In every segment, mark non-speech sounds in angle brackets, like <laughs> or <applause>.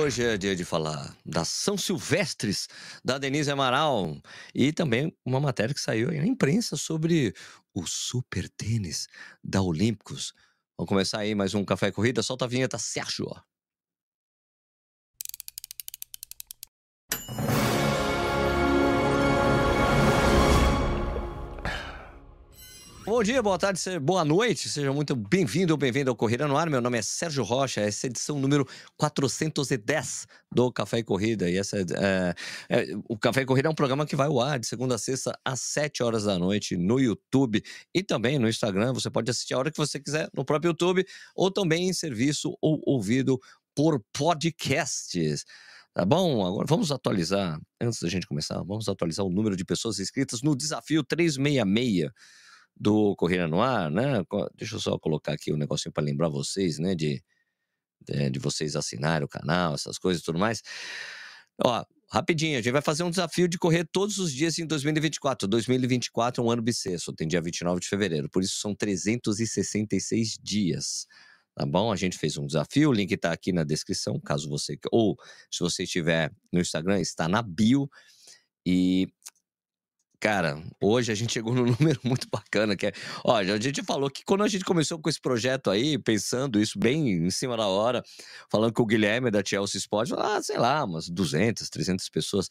Hoje é dia de falar das São Silvestres da Denise Amaral e também uma matéria que saiu na imprensa sobre o super tênis da Olímpicos. Vamos começar aí mais um Café Corrida. Solta a vinheta, Sérgio. Bom dia, boa tarde, boa noite, seja muito bem-vindo ou bem-vindo ao Corrida no Ar. Meu nome é Sérgio Rocha, essa é a edição número 410 do Café e Corrida. E essa é, é, o Café e Corrida é um programa que vai ao ar de segunda a sexta às 7 horas da noite no YouTube e também no Instagram. Você pode assistir a hora que você quiser no próprio YouTube ou também em serviço ou ouvido por podcasts. Tá bom? Agora vamos atualizar, antes da gente começar, vamos atualizar o número de pessoas inscritas no desafio 366 do Corrida no Ar, né? Deixa eu só colocar aqui um negocinho para lembrar vocês, né? De, de, de, vocês assinarem o canal, essas coisas e tudo mais. Ó, rapidinho, a gente vai fazer um desafio de correr todos os dias em 2024. 2024 é um ano bissexto, tem dia 29 de fevereiro, por isso são 366 dias. Tá bom? A gente fez um desafio, o link está aqui na descrição, caso você. Ou se você estiver no Instagram, está na bio. E Cara, hoje a gente chegou num <laughs> número muito bacana, que é... Ó, a gente falou que quando a gente começou com esse projeto aí, pensando isso bem em cima da hora, falando com o Guilherme da Chelsea Sport, ah, sei lá, umas 200, 300 pessoas.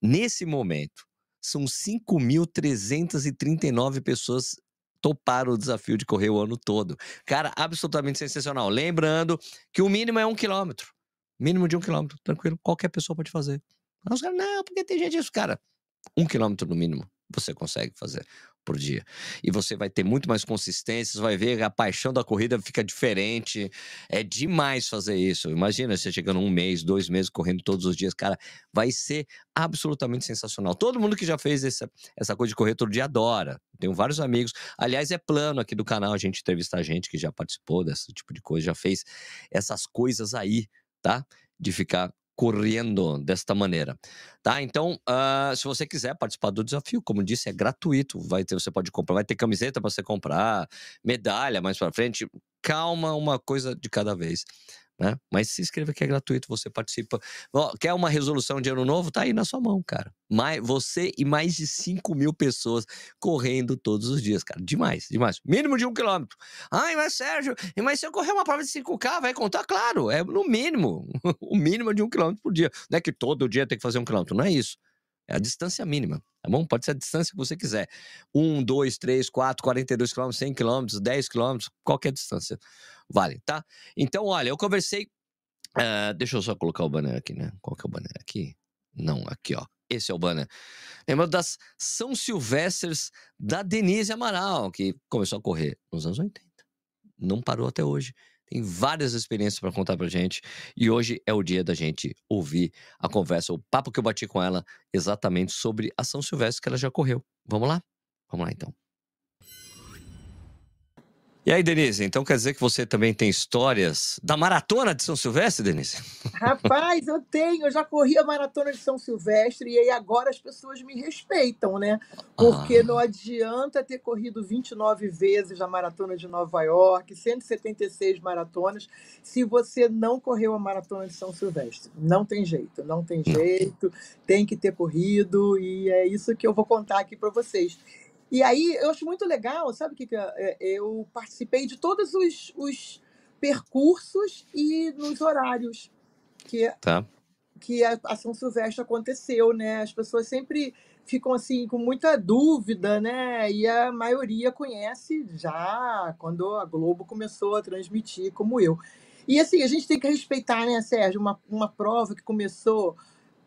Nesse momento, são 5.339 pessoas toparam o desafio de correr o ano todo. Cara, absolutamente sensacional. Lembrando que o mínimo é um quilômetro. Mínimo de um quilômetro, tranquilo. Qualquer pessoa pode fazer. Não, porque tem gente isso, cara um quilômetro no mínimo você consegue fazer por dia. E você vai ter muito mais consistência, você vai ver a paixão da corrida fica diferente. É demais fazer isso. Imagina você chegando um mês, dois meses correndo todos os dias, cara, vai ser absolutamente sensacional. Todo mundo que já fez essa, essa coisa de correr todo dia adora. Tenho vários amigos. Aliás, é plano aqui do canal a gente entrevistar gente que já participou desse tipo de coisa, já fez essas coisas aí, tá? De ficar correndo desta maneira, tá? Então, uh, se você quiser participar do desafio, como disse, é gratuito. Vai ter, você pode comprar, vai ter camiseta para você comprar, medalha mais para frente. Calma, uma coisa de cada vez. Né? Mas se inscreva que é gratuito, você participa. Quer uma resolução de ano novo? Tá aí na sua mão, cara. Mais, você e mais de 5 mil pessoas correndo todos os dias, cara. Demais, demais. Mínimo de um quilômetro. Ai, mas Sérgio, mas se eu correr uma prova de 5K, vai contar? Claro, é no mínimo. <laughs> o mínimo de um quilômetro por dia. Não é que todo dia tem que fazer um quilômetro, não é isso. É a distância mínima, tá bom? Pode ser a distância que você quiser. 1, 2, 3, 4, 42 quilômetros, 100 quilômetros, 10 quilômetros, qualquer distância vale, tá? Então, olha, eu conversei. Uh, deixa eu só colocar o banner aqui, né? Qual que é o banner aqui? Não, aqui, ó. Esse é o banner. Lembra das São Silvestres da Denise Amaral, que começou a correr nos anos 80. Não parou até hoje. Tem várias experiências para contar pra gente. E hoje é o dia da gente ouvir a conversa, o papo que eu bati com ela exatamente sobre a São Silvestre que ela já correu. Vamos lá? Vamos lá então. E aí, Denise, então quer dizer que você também tem histórias da maratona de São Silvestre, Denise? <laughs> Rapaz, eu tenho, eu já corri a maratona de São Silvestre e aí agora as pessoas me respeitam, né? Porque ah. não adianta ter corrido 29 vezes a maratona de Nova York, 176 maratonas, se você não correu a maratona de São Silvestre. Não tem jeito, não tem jeito, tem que ter corrido e é isso que eu vou contar aqui para vocês. E aí eu acho muito legal, sabe o que, que é? eu participei de todos os, os percursos e nos horários que, Tá. que a, a São Silvestre aconteceu, né? As pessoas sempre ficam assim com muita dúvida, né? E a maioria conhece já quando a Globo começou a transmitir, como eu. E assim, a gente tem que respeitar, né, Sérgio, uma, uma prova que começou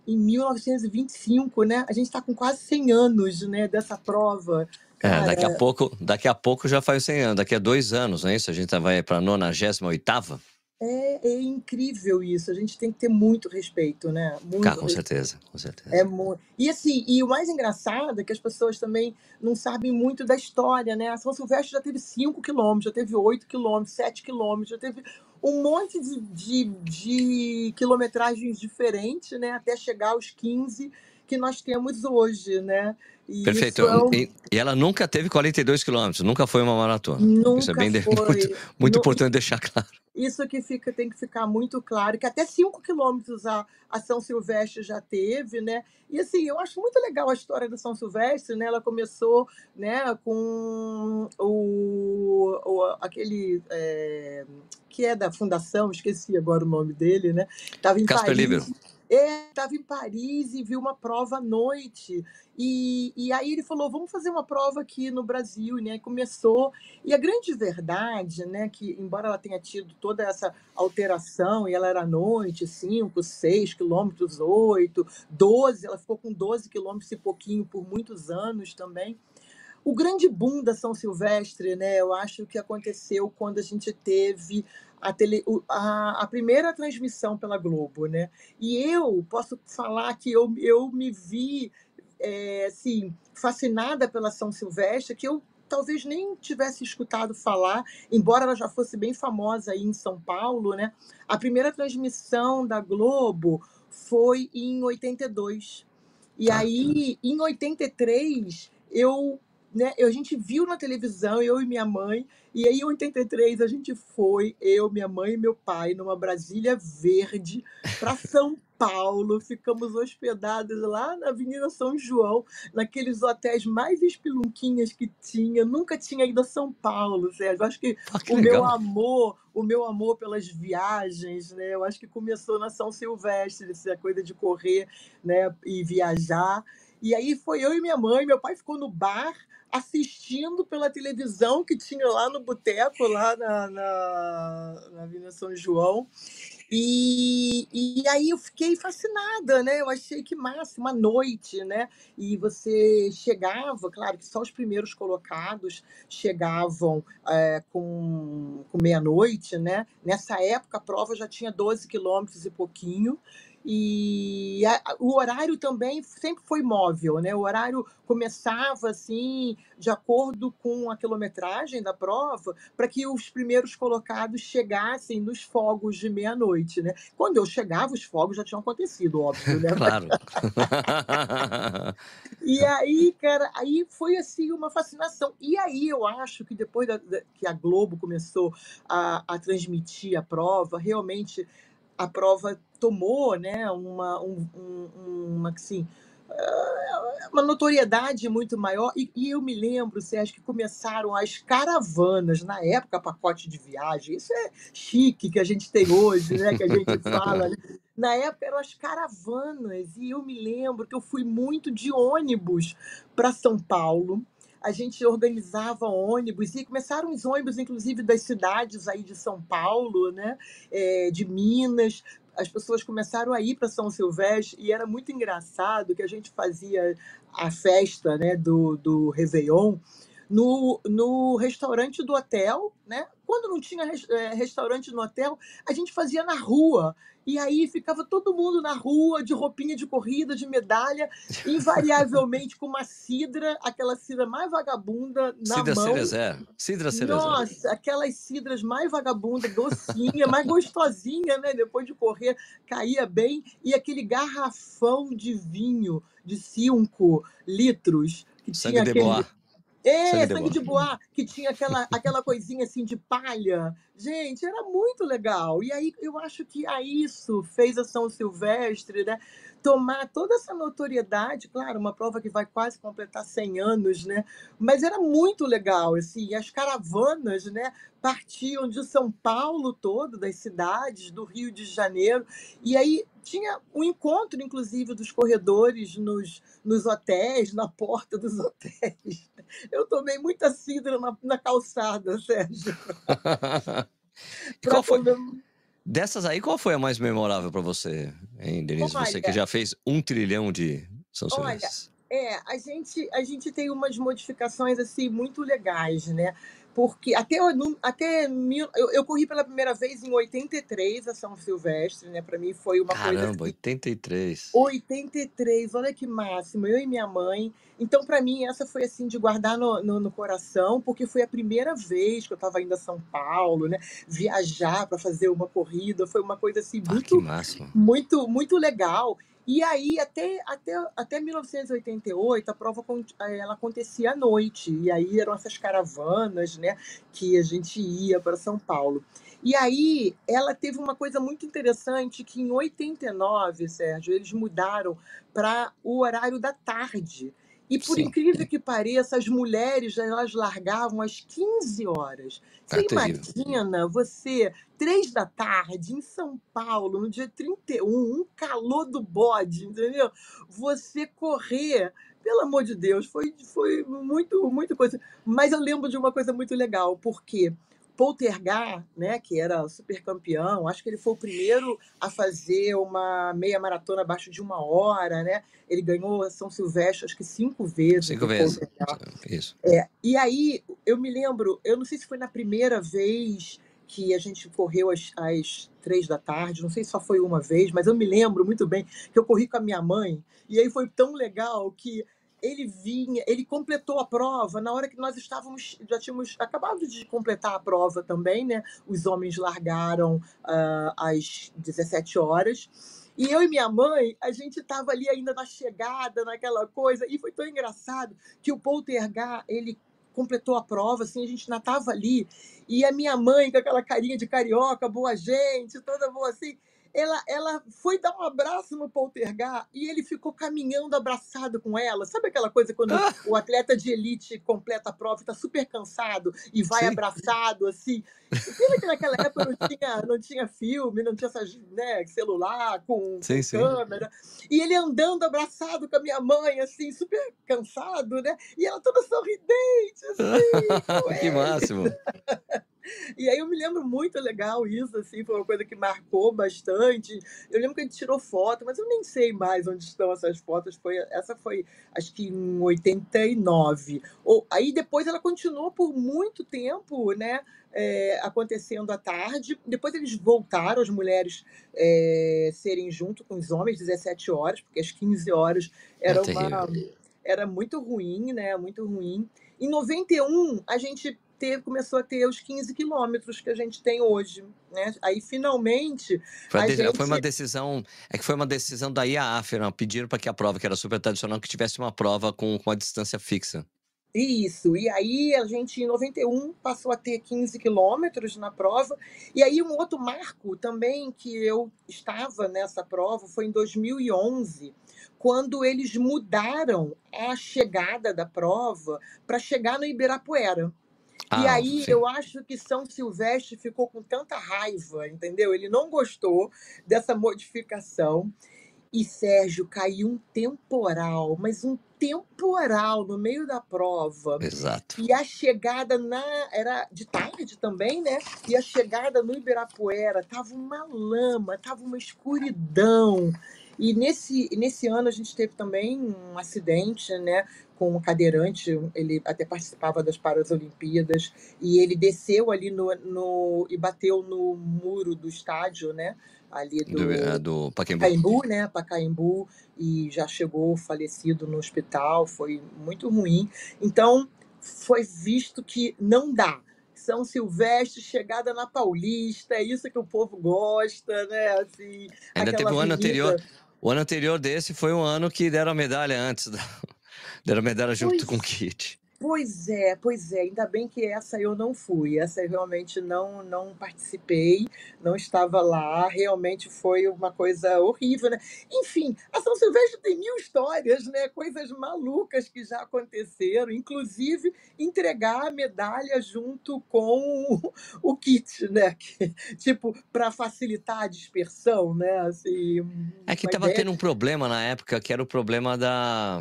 em 1925, né? A gente está com quase 100 anos, né, dessa prova. É, daqui a pouco, daqui a pouco já faz 100 anos, daqui a dois anos, não é isso? A gente vai para a 98 é, é incrível isso. A gente tem que ter muito respeito, né? Muito Cá, com respeito. certeza, com certeza. É mu... E assim, e o mais engraçado é que as pessoas também não sabem muito da história, né? A São Silvestre já teve 5 quilômetros, já teve 8 quilômetros, 7 quilômetros, já teve um monte de, de, de quilometragens diferentes, né? Até chegar aos 15 que nós temos hoje, né? E Perfeito. é um- E, ela nunca teve 42 quilômetros, nunca foi uma maratona. nunca Isso é bem <laughs> foi. muito, muito importante deixar claro. Isso que fica, tem que ficar muito claro, que até 5 quilômetros a, a São Silvestre já teve, né? E assim, eu acho muito legal a história da São Silvestre, né? Ela começou né, com o, o- aquele é, que é da fundação, esqueci agora o nome dele, né? Estava em Casper Paris. Libero. Estava em Paris e viu uma prova à noite. E, e aí ele falou, vamos fazer uma prova aqui no Brasil, né? E começou. E a grande verdade, né, que embora ela tenha tido toda essa alteração, e ela era à noite, 5, 6 quilômetros, 8, 12, ela ficou com 12 quilômetros e pouquinho por muitos anos também. O grande boom da São Silvestre, né, eu acho que aconteceu quando a gente teve a, tele, a, a primeira transmissão pela Globo, né? E eu posso falar que eu, eu me vi é, assim, fascinada pela São Silvestre, que eu talvez nem tivesse escutado falar, embora ela já fosse bem famosa aí em São Paulo, né? A primeira transmissão da Globo foi em 82. E Tá. aí, em 83, eu, né, a gente viu na televisão, eu e minha mãe, e aí em 83 a gente foi, eu, minha mãe e meu pai, numa Brasília Verde, para <laughs> São Paulo. Ficamos hospedados lá na Avenida São João, naqueles hotéis mais espelunquinhas que tinha. Nunca tinha ido a São Paulo, Sérgio. Acho que Ah, que o meu legal. amor, o meu amor pelas viagens, né? Eu acho que começou na São Silvestre, essa coisa de correr, né, e viajar. E aí foi eu e minha mãe, meu pai ficou no bar assistindo pela televisão que tinha lá no boteco, lá na, na, na Avenida São João. E, e aí eu fiquei fascinada, né? Eu achei que massa, uma noite, né? E você chegava, claro que só os primeiros colocados chegavam é, com, com meia-noite, né? Nessa época a prova já tinha 12 quilômetros e pouquinho. E a- o horário também sempre foi móvel, né? O horário começava assim, de acordo com a quilometragem da prova, para que os primeiros colocados chegassem nos fogos de meia-noite, né? Quando eu chegava, os fogos já tinham acontecido, óbvio, né? <laughs> Claro. E aí, cara, aí foi assim uma fascinação. E aí eu acho que depois da- da- que a Globo começou a, a transmitir a prova, realmente a prova tomou, né, uma, um, um- uma assim, ah, uma notoriedade muito maior. E, e eu me lembro, Sérgio, que começaram as caravanas, na época, pacote de viagem. Isso é chique que a gente tem hoje, né? Que a gente <laughs> fala. né? Na época eram as caravanas, e eu me lembro que eu fui muito de ônibus para São Paulo. A gente organizava ônibus e começaram os ônibus, inclusive, das cidades aí de São Paulo, né? eh, de Minas. As pessoas começaram a ir para São Silvestre e era muito engraçado que a gente fazia a festa né, do, do Réveillon no, no restaurante do hotel, né? Quando não tinha res- eh, restaurante no hotel, a gente fazia na rua. E aí ficava todo mundo na rua, de roupinha de corrida, de medalha, <laughs> invariavelmente com uma cidra, aquela cidra mais vagabunda na Cidra mão. Cerezer. Cidra Cerezer. Nossa, aquelas cidras mais vagabunda, docinha, mais gostosinha, né? Depois de correr, caía bem. E aquele garrafão de vinho de 5 litros, que Sangue tinha de aquele. boa. É, Sangue de sangue de boa, que tinha aquela, aquela coisinha assim de palha. Gente, era muito legal. E aí eu acho que a isso fez a São Silvestre, né? Tomar toda essa notoriedade, claro, uma prova que vai quase completar 100 anos, né? Mas era muito legal, assim, as caravanas, né, partiam de São Paulo todo, das cidades, do Rio de Janeiro, e aí tinha um encontro, inclusive, dos corredores nos, nos hotéis, na porta dos <laughs> hotéis. Eu tomei muita cidra na, na calçada, Sérgio. <laughs> Qual foi, comer- dessas aí, qual foi a mais memorável para você, hein, Denise? Você que Olha, já fez um trilhão de São olha. É, a gente, a gente tem umas modificações assim muito legais, né? Porque até, até mil, eu, eu corri pela primeira vez em 83 a São Silvestre, né? Para mim foi uma coisa Caramba, assim, 83. 83, olha que máximo, eu e minha mãe. Então, para mim, essa foi assim de guardar no, no, no coração, porque foi a primeira vez que eu estava indo a São Paulo, né? Viajar para fazer uma corrida, foi uma coisa assim Ah, que muito máximo. muito, muito legal. E aí, até, até, até 1988, a prova ela acontecia à noite. E aí eram essas caravanas, né, que a gente ia para São Paulo. E aí ela teve uma coisa muito interessante que em 89, Sérgio, eles mudaram para o horário da tarde. E por Sim. incrível que pareça, as mulheres elas largavam às 15 horas. É Você terrível. imagina você, três da tarde, em São Paulo, no dia 31, um calor do bode, entendeu? Você correr, pelo amor de Deus, foi, foi muito, muito coisa. Mas eu lembro de uma coisa muito legal, porque Poltergar, né, que era super campeão, acho que ele foi o primeiro a fazer uma meia maratona abaixo de uma hora, né? Ele ganhou São Silvestre, acho que cinco vezes. Cinco vezes. Poltergar. Isso. É, e aí, eu me lembro, eu não sei se foi na primeira vez que a gente correu às, às três da tarde, não sei se só foi uma vez, mas eu me lembro muito bem que eu corri com a minha mãe, e aí foi tão legal que ele vinha, ele completou a prova na hora que nós estávamos, já tínhamos acabado de completar a prova também, né? Os homens largaram ah, às 17 horas. E eu e minha mãe, a gente estava ali ainda na chegada, naquela coisa, e foi tão engraçado que o Poltergar, ele completou a prova, assim, a gente ainda estava ali, e a minha mãe, com aquela carinha de carioca, boa gente, toda boa assim, ela, ela foi dar um abraço no Poltergar e ele ficou caminhando abraçado com ela. Sabe aquela coisa quando Ah, <laughs> o atleta de elite completa a prova e está super cansado e vai sim. abraçado, assim? Pena que naquela época não tinha, não tinha filme, não tinha essas, né, celular com, Sim, câmera. E ele andando abraçado com a minha mãe, assim, super cansado, né? E ela toda sorridente, assim, <laughs> que máximo. <laughs> E aí eu me lembro muito legal isso, assim, foi uma coisa que marcou bastante. Eu lembro que a gente tirou foto, mas eu nem sei mais onde estão essas fotos. Foi, essa foi, acho que em 89. Ou, aí depois ela continuou por muito tempo, né? é, acontecendo à tarde. Depois eles voltaram, as mulheres é, serem junto com os homens, 17 horas, porque às 15 horas É era uma terrível. era muito ruim, né? Muito ruim. Em 91, a gente teve, começou a ter os 15 quilômetros que a gente tem hoje, né? Aí, finalmente, Foi, de- foi uma gente... decisão. É que foi uma decisão da IAAF, não, pediram para que a prova, que era super tradicional, que tivesse uma prova com, com a distância fixa. Isso, e aí a gente em 91 passou a ter 15 quilômetros na prova, e aí um outro marco também que eu estava nessa prova foi em 2011, quando eles mudaram a chegada da prova para chegar no Ibirapuera. E Ah, aí sim. eu acho que São Silvestre ficou com tanta raiva, entendeu? Ele não gostou dessa modificação. E Sérgio caiu um temporal, mas um temporal no meio da prova. Exato. E a chegada na era de tarde também, né? E a chegada no Ibirapuera tava uma lama, tava uma escuridão. E nesse, nesse ano a gente teve também um acidente, né? Com um cadeirante, ele até participava das Paralimpíadas, e ele desceu ali no, no e bateu no muro do estádio, né? Ali Do, é, do do Pacaembu. Pacaembu, né? Pacaembu, e já chegou falecido no hospital, foi muito ruim. Então, foi visto que não dá. São Silvestre, chegada na Paulista, é isso que o povo gosta, né? Assim, Ainda teve o ano anterior. O ano anterior desse foi o ano que deram a medalha antes. da- <laughs> Deram a medalha junto com o Pois, kit. Pois é, pois é. Ainda bem que essa eu não fui. Essa eu realmente não, não participei, não estava lá. Realmente foi uma coisa horrível, né? Enfim, a São Silvestre tem mil histórias, né? Coisas malucas que já aconteceram, inclusive entregar a medalha junto com o, kit, né? <laughs> Que, tipo, para facilitar a dispersão, né? Assim, É que uma tava ideia. tendo um problema na época, que era o problema da.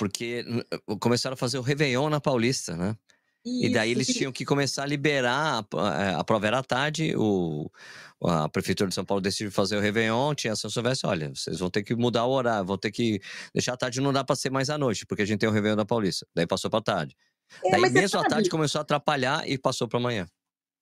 Porque n- começaram a fazer o Réveillon na Paulista, né? E daí Isso, eles tinham que começar a liberar, a, eh, a prova era à tarde, o, a Prefeitura de São Paulo decidiu fazer o Réveillon, tinha São Silvestre, olha, vocês vão ter que mudar o horário, vão ter que deixar à tarde, não dá para ser mais à noite, porque a gente tem o Réveillon da Paulista. Daí passou para tarde. É, Daí mesmo à tarde começou a atrapalhar e passou para amanhã.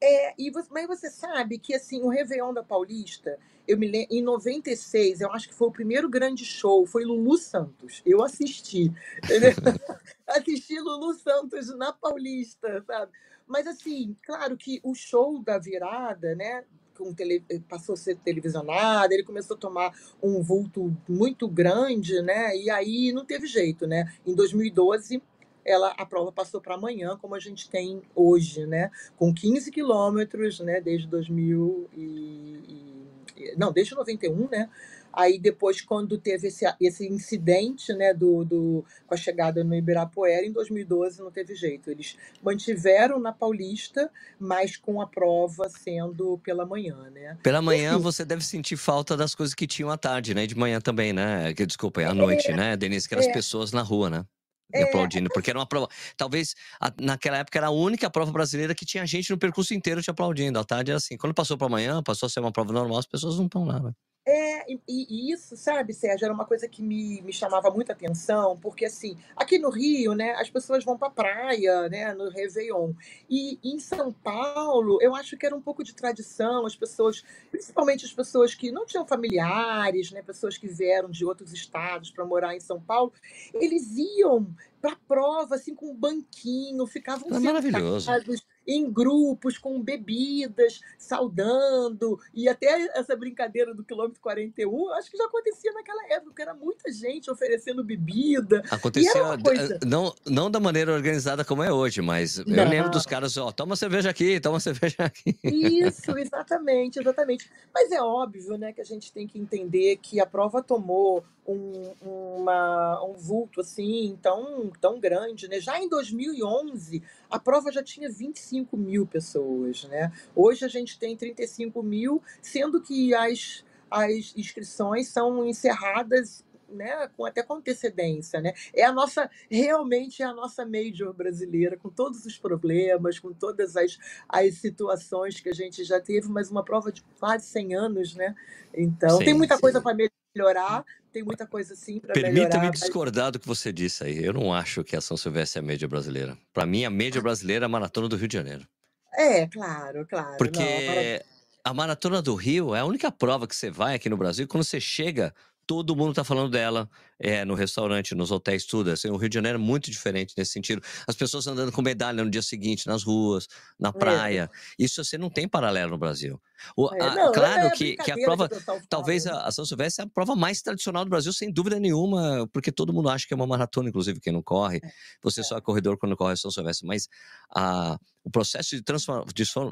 É, e você, mas você sabe que assim, o Réveillon da Paulista, eu me lembro, em 96, eu acho que foi o primeiro grande show, foi Lulu Santos. Eu assisti, <laughs> assisti Lulu Santos na Paulista, sabe? Mas assim, claro que o show da virada, né? com tele, passou a ser televisionada, ele começou a tomar um vulto muito grande, né? E aí não teve jeito, né? Em 2012 ela, a prova passou para amanhã, como a gente tem hoje, né? Com 15 quilômetros, né? Desde 2000 e, e, não, desde 91, né? Aí depois, quando teve esse, esse incidente né, do, do, com a chegada no Ibirapuera, em 2012 não teve jeito. Eles mantiveram na Paulista, mas com a prova sendo pela manhã, né? Pela manhã assim, você deve sentir falta das coisas que tinham à tarde, né? De manhã também, né? Que, desculpa, à noite, é, né, Denise? Que eram as é, pessoas na rua, né? É, aplaudindo, porque era uma prova. Talvez a, naquela época era a única prova brasileira que tinha gente no percurso inteiro te aplaudindo. À tarde era assim. Quando passou para amanhã, passou a ser uma prova normal, as pessoas não estão lá. Né? É, e, e, isso, sabe, Sérgio, era uma coisa que me, me chamava muita atenção, porque assim, aqui no Rio, né, as pessoas vão para praia, né, no Réveillon. E em São Paulo, eu acho que era um pouco de tradição, as pessoas, principalmente as pessoas que não tinham familiares, né, pessoas que vieram de outros estados para morar em São Paulo, eles iam para prova assim com um banquinho, ficavam é maravilhoso em grupos com bebidas, saudando, e até essa brincadeira do quilômetro 41, acho que já acontecia naquela época, era muita gente oferecendo bebida. Acontecia coisa... não, não da maneira organizada como é hoje, mas não. eu lembro dos caras, ó, toma cerveja aqui, toma <laughs> cerveja aqui. Isso, exatamente, exatamente. Mas é óbvio, né, que a gente tem que entender que a prova tomou um, uma, um vulto assim tão, tão grande, né? Já em 2011 a prova já tinha 25 mil pessoas, né? Hoje a gente tem 35 mil, sendo que as, as inscrições são encerradas né, com, até com antecedência, né? É a nossa, realmente é a nossa major brasileira, com todos os problemas, com todas as, as situações que a gente já teve, mas uma prova de quase 100 anos, né? Então, sim, tem muita sim. coisa para melhorar, tem muita coisa sim para melhorar. Permita-me discordar do que você disse aí. Eu não acho que a São Silvestre é a média brasileira. Para mim, a média brasileira é a Maratona do Rio de Janeiro. É, claro, claro. Porque não, a Maratona do Rio é a única prova que você vai aqui no Brasil quando você chega todo mundo está falando dela é, no restaurante, nos hotéis, tudo. Assim, o Rio de Janeiro é muito diferente nesse sentido. As pessoas andando com medalha no dia seguinte, nas ruas, na é. praia. É. Isso você não tem paralelo no Brasil. O, é, a, não, claro é que, que, a prova, talvez a, a São Silvestre é a prova mais tradicional do Brasil, sem dúvida nenhuma, porque todo mundo acha que é uma maratona, inclusive quem não corre. É, você só é corredor quando corre a São Silvestre. Mas a, o processo de, transforma,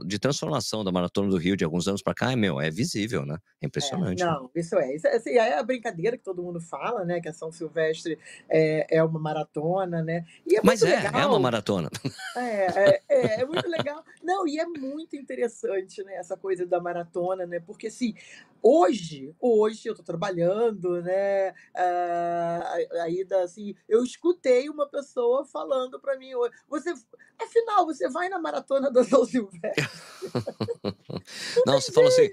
de, transformação da Maratona do Rio de alguns anos para cá é, meu, é visível, né? É impressionante. É, não, né? isso é. Isso é, assim, é a brincadeira que todo mundo fala, né? Que a São Silvestre é, é uma maratona, né? É Mas é, legal. é uma maratona. É, é, é, é, muito legal. Não, e é muito interessante, né? Essa coisa da maratona, né? Porque, assim, hoje, hoje eu estou trabalhando, né? Uh, ainda assim, eu escutei uma pessoa falando para mim, você, afinal, você vai na maratona da São Silvestre? <laughs> não, você falou assim,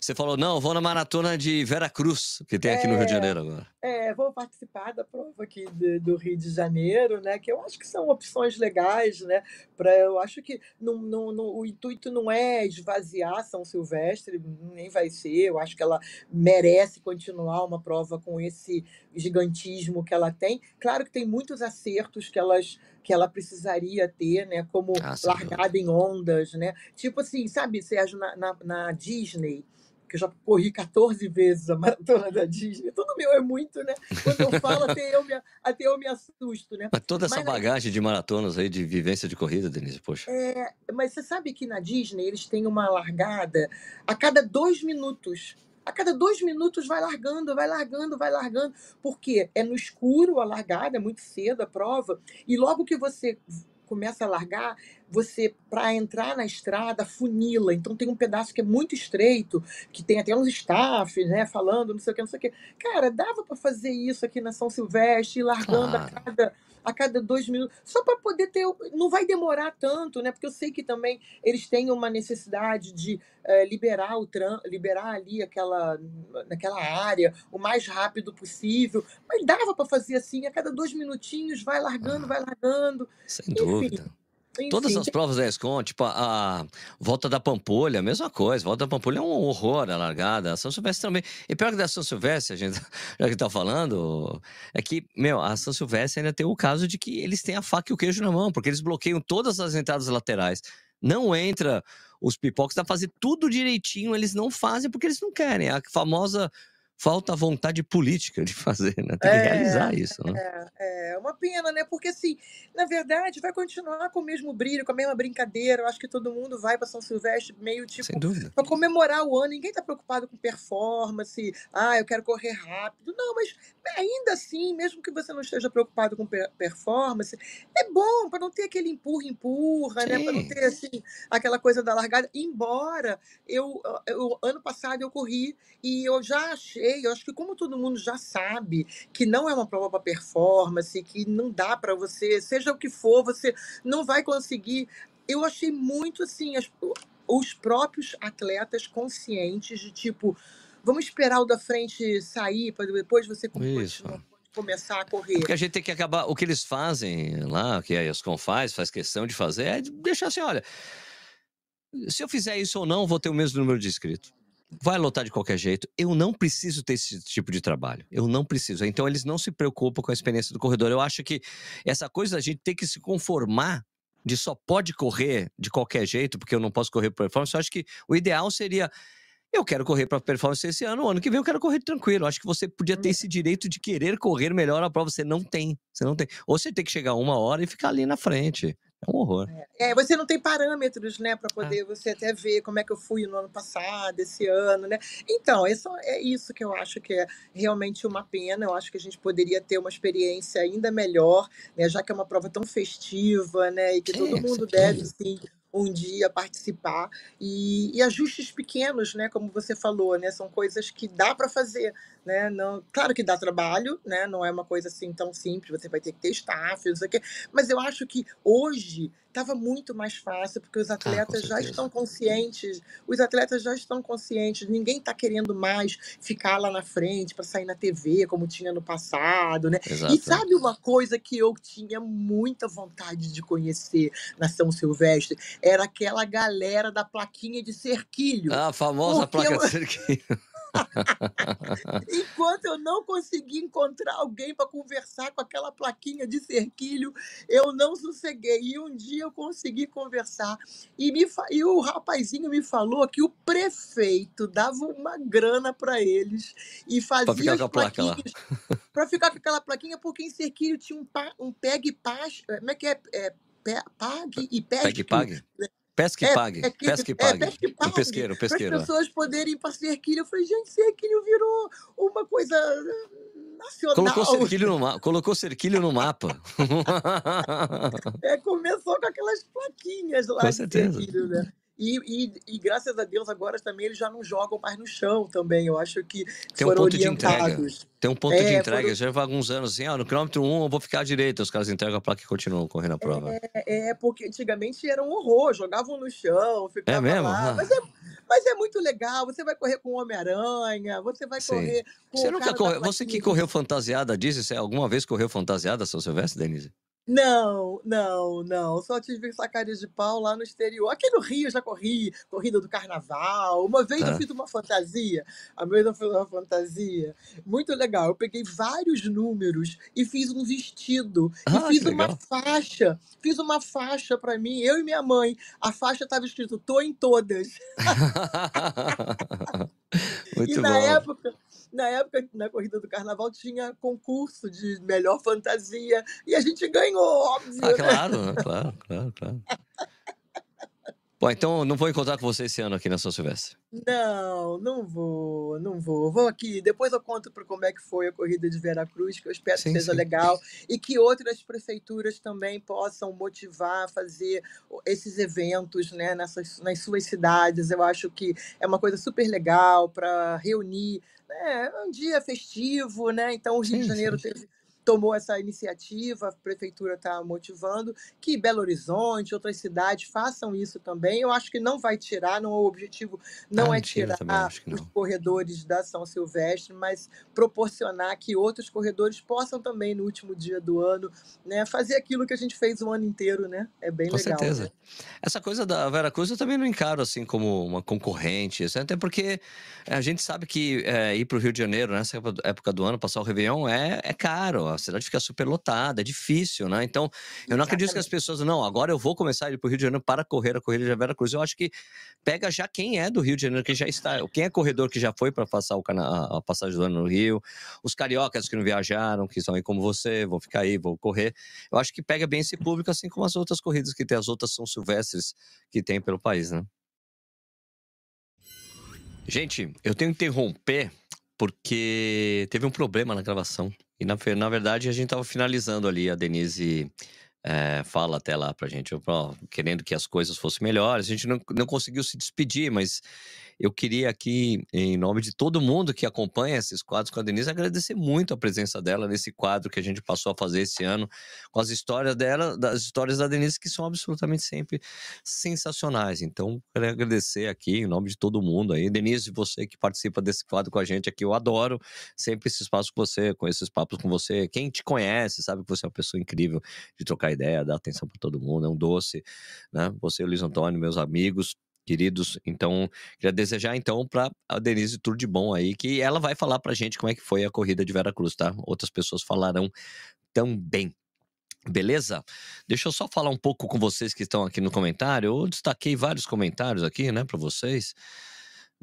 você falou, não, vou na maratona de Vera Cruz, que tem aqui é, no Rio de Janeiro agora. É, vou participar da prova aqui de, do Rio de Janeiro, né? Que eu acho que são opções legais, né? Pra, eu acho que não, não, não, o intuito não é esvaziar São Silvestre, nem vai ser. Eu acho que ela merece continuar uma prova com esse gigantismo que ela tem. Claro que tem muitos acertos que elas que ela precisaria ter, né? Como ah, largada em ondas, né? Tipo assim, sabe, Sérgio, na, na, na Disney, que eu já corri 14 vezes a maratona da Disney. Tudo meu é muito, né? Quando eu falo, até eu me, até eu me assusto, né? Mas toda essa mas, bagagem de maratonas aí, de vivência de corrida, Denise, poxa. É, mas você sabe que na Disney eles têm uma largada a cada dois minutos. A cada dois minutos vai largando, vai largando, vai largando. Porque é no escuro a largada, é muito cedo a prova. E logo que você começa a largar, você, para entrar na estrada, funila. Então tem um pedaço que é muito estreito, que tem até uns staff, né, falando, não sei o que, não sei o que. Cara, dava para fazer isso aqui na São Silvestre, ir largando a cada a cada dois minutos, só para poder ter. Não vai demorar tanto, né? Porque eu sei que também eles têm uma necessidade de é, liberar o tran liberar ali aquela naquela área o mais rápido possível. Mas dava para fazer assim, a cada dois minutinhos, vai largando, vai largando. Sem Enfim, dúvida. Enfim. Todas as provas da ESCOM, tipo a, a, volta da Pampulha, a mesma coisa. Volta da Pampulha é um horror a largada. A São Silvestre também. E pior que da São Silvestre, a gente <laughs> já que tá falando, é que, meu, a São Silvestre ainda tem o caso de que eles têm a faca e o queijo na mão, porque eles bloqueiam todas as entradas laterais. Não entra os pipocas a fazer tudo direitinho, eles não fazem porque eles não querem. A famosa falta vontade política de fazer, né? Tem que É, realizar isso, né? é, é uma pena, né? Porque assim, na verdade, vai continuar com o mesmo brilho, com a mesma brincadeira. Eu acho que todo mundo vai para São Silvestre meio Sem tipo dúvida. para comemorar o ano. Ninguém tá preocupado com performance. Ah, eu quero correr rápido. Não, mas ainda assim, mesmo que você não esteja preocupado com per- performance, é bom para não ter aquele empurra empurra, né? Para não ter assim aquela coisa da largada. Embora eu, eu ano passado eu corri e eu já achei, eu acho que como todo mundo já sabe que não é uma prova para performance, que não dá para você, seja o que for, você não vai conseguir. Eu achei muito assim, as- os próprios atletas conscientes de tipo, vamos esperar o da frente sair para depois você continuar- começar a correr. porque a gente tem que acabar. O que eles fazem lá, que a ESCOM faz, faz questão de fazer, é de deixar assim: olha, se eu fizer isso ou não, vou ter o mesmo número de inscritos. Vai lotar de qualquer jeito. Eu não preciso ter esse tipo de trabalho. Eu não preciso. Então, eles não se preocupam com a experiência do corredor. Eu acho que essa coisa a gente tem que se conformar de só pode correr de qualquer jeito, porque eu não posso correr por performance. Eu acho que o ideal seria. Eu quero correr para performance esse ano, o ano que vem eu quero correr tranquilo. Eu acho que você podia ter esse direito de querer correr melhor a prova. Você não tem. Você não tem. Ou você tem que chegar uma hora e ficar ali na frente. É um horror. É, você não tem parâmetros, né, Ah. para poder você até ver como é que eu fui no ano passado, esse ano, né? Então, isso, é isso que eu acho que é realmente uma pena. Eu acho que a gente poderia ter uma experiência ainda melhor, né, já que é uma prova tão festiva, né, e que Sim, todo mundo deve sim um dia participar e, e ajustes pequenos, né, como você falou, né, são coisas que dá para fazer, né? Não, claro que dá trabalho, né? Não é uma coisa assim tão simples. Você vai ter que ter staff, não sei o quê. Mas eu acho que hoje estava muito mais fácil porque os Ah, atletas já certeza. estão conscientes. Os atletas já estão conscientes. Ninguém está querendo mais ficar lá na frente para sair na TV como tinha no passado, né? E Exato. sabe uma coisa que eu tinha muita vontade de conhecer na São Silvestre? Era aquela galera da plaquinha de cerquilho. Ah, a famosa placa eu- de cerquilho. <laughs> Enquanto eu não consegui encontrar alguém para conversar com aquela plaquinha de cerquilho, eu não sosseguei. E um dia eu consegui conversar. E, me e o rapazinho me falou que o prefeito dava uma grana para eles e fazia ficar as com a placa lá. plaquinhas para ficar com aquela plaquinha, porque em cerquilho tinha um, pa, um pegue paz. Como é que é? é pague e Pegue pesque. e pague. Pesca e É, pague. é Pesca e é, pague. pesca e O pague. pesqueiro, o Para as pesqueiro. é. pessoas poderem ir para cerquilho. Eu falei, gente, cerquilho virou uma coisa nacional. Colocou cerquilho no, <laughs> ma colocou cerquilho no mapa. É, começou com aquelas plaquinhas lá Com certeza. cerquilho, né? E, e, e graças a Deus agora também eles já não jogam mais no chão também. Eu acho que Tem um foram ponto de entrega. orientados. Tem um ponto de É, entrega. foram- Já faz alguns anos assim, ó, no quilômetro 1 eu vou ficar à direita. Os caras entregam a placa e continuam correndo a prova. É, é, porque antigamente era um horror, jogavam no chão, ficavam mesmo? lá. Ah. Mas, é, mas é muito legal. Você vai correr com o Homem-Aranha, você vai Sim. correr com Você o nunca correu. Você que correu fantasiada disso, você alguma vez correu fantasiada, São Silvestre, Denise? Não, não, não. Só tive essa cara de pau lá no exterior. Aqui no Rio eu já corri, corrida do carnaval. Uma vez Tá. eu fiz uma fantasia. A vez eu fiz uma fantasia. Muito legal. Eu peguei vários números e fiz um vestido. Ah, e fiz que uma legal. faixa. Fiz uma faixa pra mim, eu e minha mãe. A faixa estava escrito, tô em todas. <laughs> <laughs> E Muito na bom. época, na época, na corrida do carnaval, tinha concurso de melhor fantasia. E a gente ganhou, óbvio, Ah, né? claro, né? claro, claro, claro. Bom, então não vou encontrar com você esse ano aqui na São Silvestre. Não, não vou, não vou. Vou aqui, depois eu conto para como é que foi a corrida de Veracruz, que eu espero Sim, que seja sim. legal e que outras prefeituras também possam motivar a fazer esses eventos, né, nessas, nas suas cidades. Eu acho que é uma coisa super legal para reunir, né, um dia festivo, né? Então o Rio de Sim, Janeiro sim. teve tomou essa iniciativa, a prefeitura está motivando que Belo Horizonte, outras cidades façam isso também. Eu acho que não vai tirar, não o objetivo não Ah, é também tirar que os não. corredores da São Silvestre, mas proporcionar que outros corredores possam também no último dia do ano, né, fazer aquilo que a gente fez o ano inteiro, né? É bem Com legal. certeza. Né? Essa coisa da Vera Cruz eu também não encaro assim como uma concorrente, assim, até porque a gente sabe que é, ir para o Rio de Janeiro nessa época- época do ano, passar o Réveillon, é, é caro. A cidade fica super lotada, é difícil, né? Então, eu não acredito que as pessoas, não, agora eu vou começar a ir para o Rio de Janeiro para correr a corrida de Vera Cruz. Eu acho que pega já quem é do Rio de Janeiro, que já está, quem é corredor que já foi para passar o cana a passagem do ano no Rio, os cariocas que não viajaram, que estão aí como você, vou ficar aí, vou correr. Eu acho que pega bem esse público, assim como as outras corridas que tem, as outras são silvestres que tem pelo país, né? Gente, eu tenho que interromper porque teve um problema na gravação. E na, na verdade a gente estava finalizando ali, a Denise é, fala até lá pra gente, ó, querendo que as coisas fossem melhores. A gente não, não conseguiu se despedir, mas eu queria aqui, em nome de todo mundo que acompanha esses quadros com a Denise, agradecer muito a presença dela nesse quadro que a gente passou a fazer esse ano, com as histórias dela, das histórias da Denise, que são absolutamente sempre sensacionais. Então, quero agradecer aqui, em nome de todo mundo aí. Denise, você que participa desse quadro com a gente aqui, eu adoro sempre esse espaço com você, com esses papos com você. Quem te conhece sabe que você é uma pessoa incrível de trocar ideia, dar atenção para todo mundo, é um doce, né? Você e o Luiz Antônio, meus amigos, queridos. Então, queria desejar então para a Denise tudo de bom aí, que ela vai falar para a gente como é que foi a corrida de Vera Cruz, tá? Outras pessoas falarão também. Beleza? Deixa eu só falar um pouco com vocês que estão aqui no comentário. Eu destaquei vários comentários aqui, né, para vocês.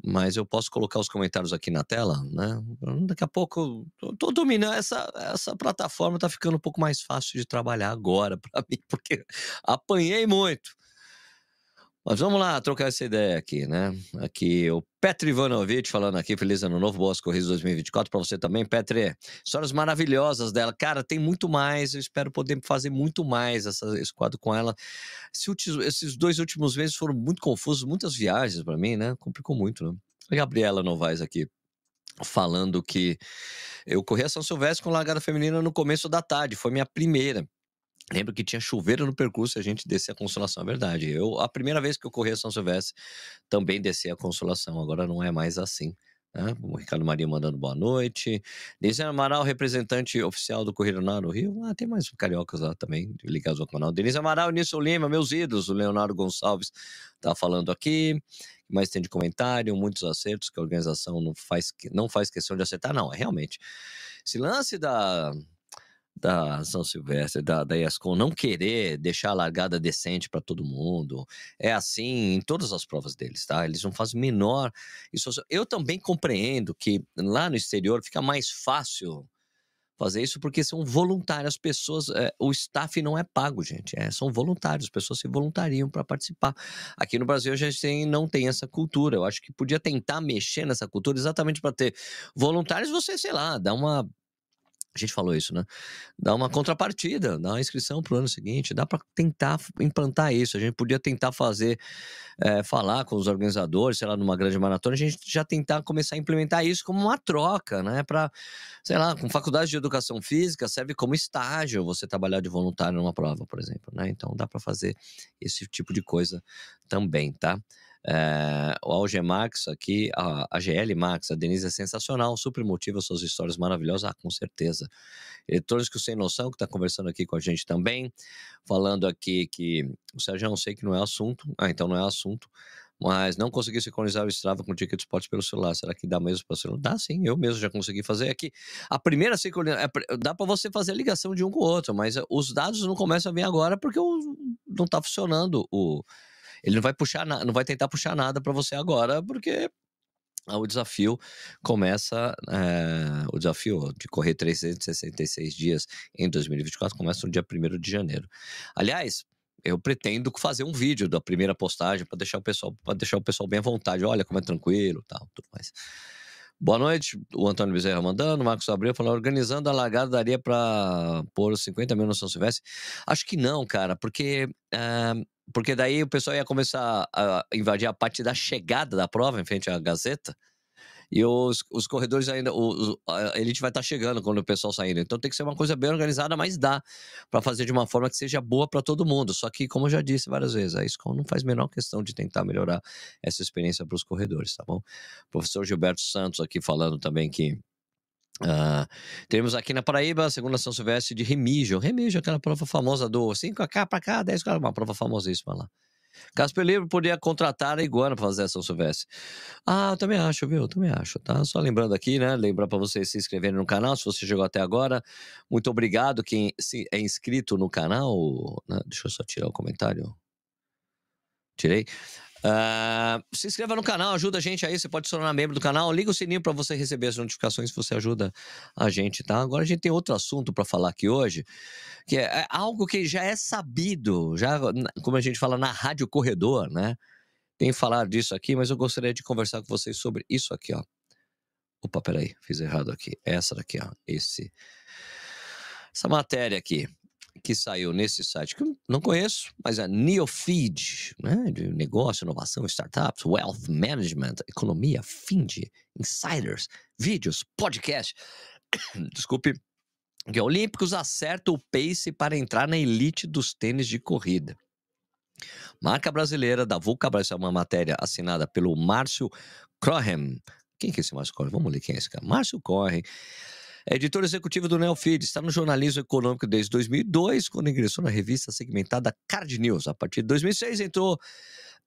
Mas eu posso colocar os comentários aqui na tela, né? Daqui a pouco, tô, tô dominando essa essa plataforma, tá ficando um pouco mais fácil de trabalhar agora <laughs> para mim, porque apanhei muito. Mas vamos lá trocar essa ideia aqui, né? Aqui o Petri Ivanovic falando aqui, feliz ano novo, boas corridas 2024 para você também, Petri. Histórias maravilhosas dela. Cara, tem muito mais, eu espero poder fazer muito mais essa, esse quadro com ela. Esse, esses dois últimos meses foram muito confusos, muitas viagens para mim, né? Complicou muito, né? A Gabriela Novaes aqui falando que eu corri a São Silvestre com largada feminina no começo da tarde, foi minha primeira. Lembro que tinha chuveiro no percurso e a gente descia a Consolação, é verdade. Eu, a primeira vez que eu corri a São Silvestre, também descia a Consolação, agora não é mais assim. Né? O Ricardo Maria mandando boa noite. Denise Amaral, representante oficial do Correio no Rio. Ah, tem mais cariocas lá também, ligados ao canal. Denise Amaral, Nilson Lima, meus ídolos. O Leonardo Gonçalves tá falando aqui. Mas tem de comentário, muitos acertos que a organização não faz, não faz questão de acertar. Não, é realmente. Esse lance da, da São Silvestre, da, da ESCOM, não querer deixar a largada decente para todo mundo. É assim em todas as provas deles, tá? Eles não fazem menor. Isso, eu também compreendo que lá no exterior fica mais fácil fazer isso porque são voluntárias pessoas, é, o staff não é pago, gente, é, são voluntários, as pessoas se voluntariam para participar. Aqui no Brasil a gente tem, não tem essa cultura. Eu acho que podia tentar mexer nessa cultura exatamente para ter voluntários, você, sei lá, dar uma a gente falou isso, né? Dá uma contrapartida, dá uma inscrição para o ano seguinte, dá para tentar implantar isso. A gente podia tentar fazer, é, falar com os organizadores, sei lá, numa grande maratona, a gente já tentar começar a implementar isso como uma troca, né? Para, sei lá, com faculdade de educação física, serve como estágio você trabalhar de voluntário numa prova, por exemplo, né? Então dá para fazer esse tipo de coisa também, tá? É, o Algemax aqui, a, a GL Max, a Denise é sensacional, super motiva suas histórias maravilhosas, ah, com certeza. Eletrônicos Sem Noção, que está conversando aqui com a gente também, falando aqui que o Sérgio, não sei que não é assunto, ah, então não é assunto, mas não consegui sincronizar o Strava com o Ticket Spot pelo celular. Será que dá mesmo para o celular? Dá sim, eu mesmo já consegui fazer aqui. A primeira sincronização, é dá para você fazer a ligação de um com o outro, mas os dados não começam a vir agora porque não está funcionando o ele não vai puxar, não vai tentar puxar nada para você agora, porque o desafio começa, é, o desafio de correr 366 dias em 2024 começa no dia 1 de janeiro. Aliás, eu pretendo fazer um vídeo da primeira postagem para deixar o pessoal para deixar o pessoal bem à vontade. Olha como é tranquilo, tal, tudo mais. Boa noite, o Antônio Bezerra mandando, o Marcos Abreu falou, organizando a largada daria para pôr 50 mil no São Silvestre? Acho que não, cara, porque uh, porque daí o pessoal ia começar a invadir a parte da chegada da prova, em frente à Gazeta. E os, os corredores ainda. O, a elite vai estar tá chegando quando o pessoal sair. Então tem que ser uma coisa bem organizada, mas dá para fazer de uma forma que seja boa para todo mundo. Só que, como eu já disse várias vezes, a escola não faz menor questão de tentar melhorar essa experiência para os corredores, tá bom? O professor Gilberto Santos aqui falando também que Uh, temos aqui na Paraíba a segunda São Silvestre de Remígio. Remígio, aquela prova famosa do 5 k para cá, 10 k uma prova famosíssima lá. Casper Libro poderia contratar a Iguana para fazer a São Silvestre. Ah, eu também acho, viu? Eu também acho, tá? Só lembrando aqui, né? Lembrar para vocês se inscreverem no canal, se você chegou até agora. Muito obrigado quem é inscrito no canal. Né? Deixa eu só tirar o comentário. Tirei. Uh, se inscreva no canal, ajuda a gente aí. Você pode se tornar membro do canal. Liga o sininho para você receber as notificações se você ajuda a gente, tá? Agora a gente tem outro assunto para falar aqui hoje, que é, é algo que já é sabido, já como a gente fala na rádio corredor, né? Tem falar disso aqui, mas eu gostaria de conversar com vocês sobre isso aqui, ó. Opa, peraí, fiz errado aqui. Essa daqui, ó. Esse, essa matéria aqui que saiu nesse site, que eu não conheço, mas é Neofeed, né? De negócio, inovação, startups, wealth management, economia, Find, insiders, vídeos, podcast. <coughs> Desculpe. Que Olímpicos acerta o pace para entrar na elite dos tênis de corrida. Marca brasileira da Vulcabras, essa é uma matéria assinada pelo Márcio Crohem. Quem que é esse Márcio Crohem? Vamos ler quem é esse cara. Márcio Crohem é editor executivo do Neofeed, está no jornalismo econômico desde 2002, quando ingressou na revista segmentada Card News. A partir de 2006 entrou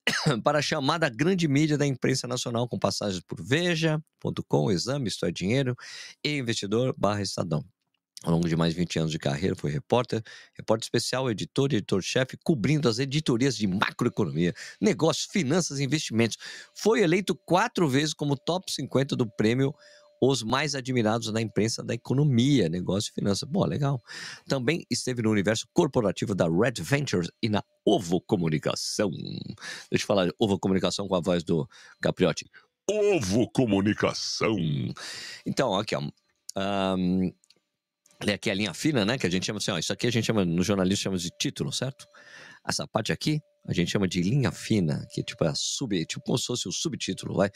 <coughs> para a chamada grande mídia da imprensa nacional, com passagens por Veja.com, Exame, Isto é Dinheiro e Investidor barra Estadão. Ao longo de mais de 20 anos de carreira, foi repórter, repórter especial, editor e editor-chefe, cobrindo as editorias de macroeconomia, negócios, finanças e investimentos. Foi eleito quatro vezes como top 50 do prêmio os mais admirados na imprensa da economia, negócio e finanças. Bom, legal. Também esteve no universo corporativo da Red Ventures e na Ovo Comunicação. Deixa eu falar Ovo Comunicação com a voz do Capriotti. Ovo Comunicação. Então, aqui, ó. Um, aqui é a linha fina, né? Que a gente chama assim, ó. Isso aqui a gente chama, no jornalismo, chama de título, certo? Essa parte aqui a gente chama de linha fina, que tipo é sub, tipo como se fosse o subtítulo, vai.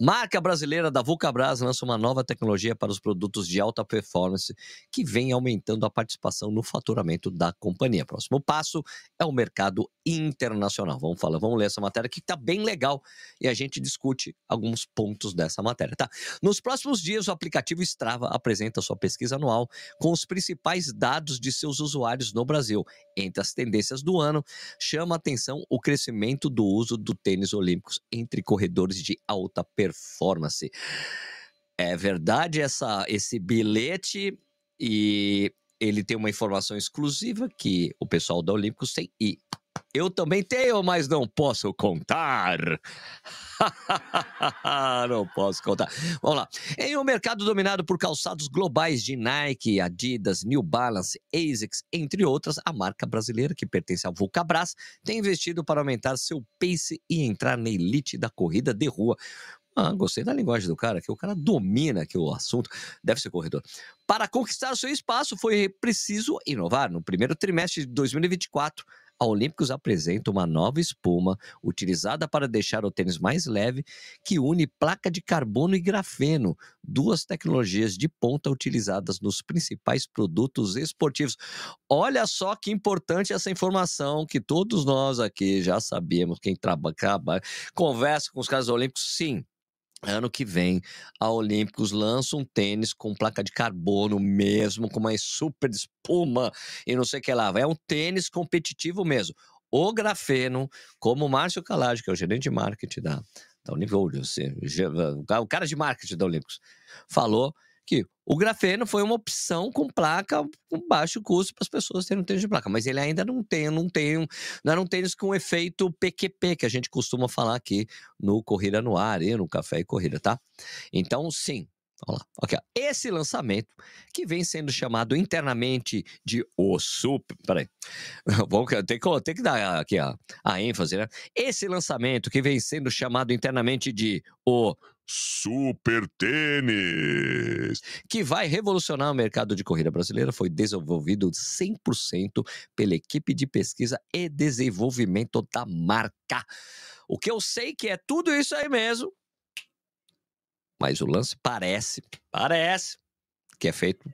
Marca brasileira da Vulcabras lança uma nova tecnologia para os produtos de alta performance que vem aumentando a participação no faturamento da companhia. Próximo passo é o mercado internacional. Vamos falar, vamos ler essa matéria que está bem legal e a gente discute alguns pontos dessa matéria, tá? Nos próximos dias o aplicativo Strava apresenta sua pesquisa anual com os principais dados de seus usuários no Brasil. Entre as tendências do ano, chama a atenção atenção o crescimento do uso do tênis olímpicos entre corredores de alta performance. É verdade essa, esse bilhete e ele tem uma informação exclusiva que o pessoal da Olímpicos tem e eu também tenho, mas não posso contar. <laughs> não posso contar. Vamos lá. Em um mercado dominado por calçados globais de Nike, Adidas, New Balance, ASICS, entre outras, a marca brasileira, que pertence à Vulcabras, tem investido para aumentar seu pace e entrar na elite da corrida de rua. Ah, gostei da linguagem do cara, que o cara domina aqui o assunto, deve ser corredor. Para conquistar seu espaço, foi preciso inovar. No primeiro trimestre de 2024, a Olímpicos apresenta uma nova espuma utilizada para deixar o tênis mais leve, que une placa de carbono e grafeno, duas tecnologias de ponta utilizadas nos principais produtos esportivos. Olha só que importante essa informação que todos nós aqui já sabemos, quem trabalha, conversa com os caras olímpicos, sim, Ano que vem, a Olímpicos lança um tênis com placa de carbono mesmo, com uma super espuma e não sei o que lá. É um tênis competitivo mesmo. O grafeno, como o Márcio Calage, que é o gerente de marketing da, da Unigold, o cara de marketing da Olímpicos, falou que o grafeno foi uma opção com placa com baixo custo para as pessoas terem um tênis de placa, mas ele ainda não tem, não tem, não era um tênis com efeito PQP que a gente costuma falar aqui no Corrida no Ar e no Café e Corrida, tá? Então, sim, Olha lá, ó. Esse lançamento, que vem sendo chamado internamente de o super. Peraí. <laughs> Vamos ter que, ter que dar aqui a, a ênfase, né? Esse lançamento, que vem sendo chamado internamente de o Super Tênis, que vai revolucionar o mercado de corrida brasileira, foi desenvolvido 100% pela equipe de pesquisa e desenvolvimento da marca. O que eu sei que é tudo isso aí mesmo, mas o lance parece, parece que é feito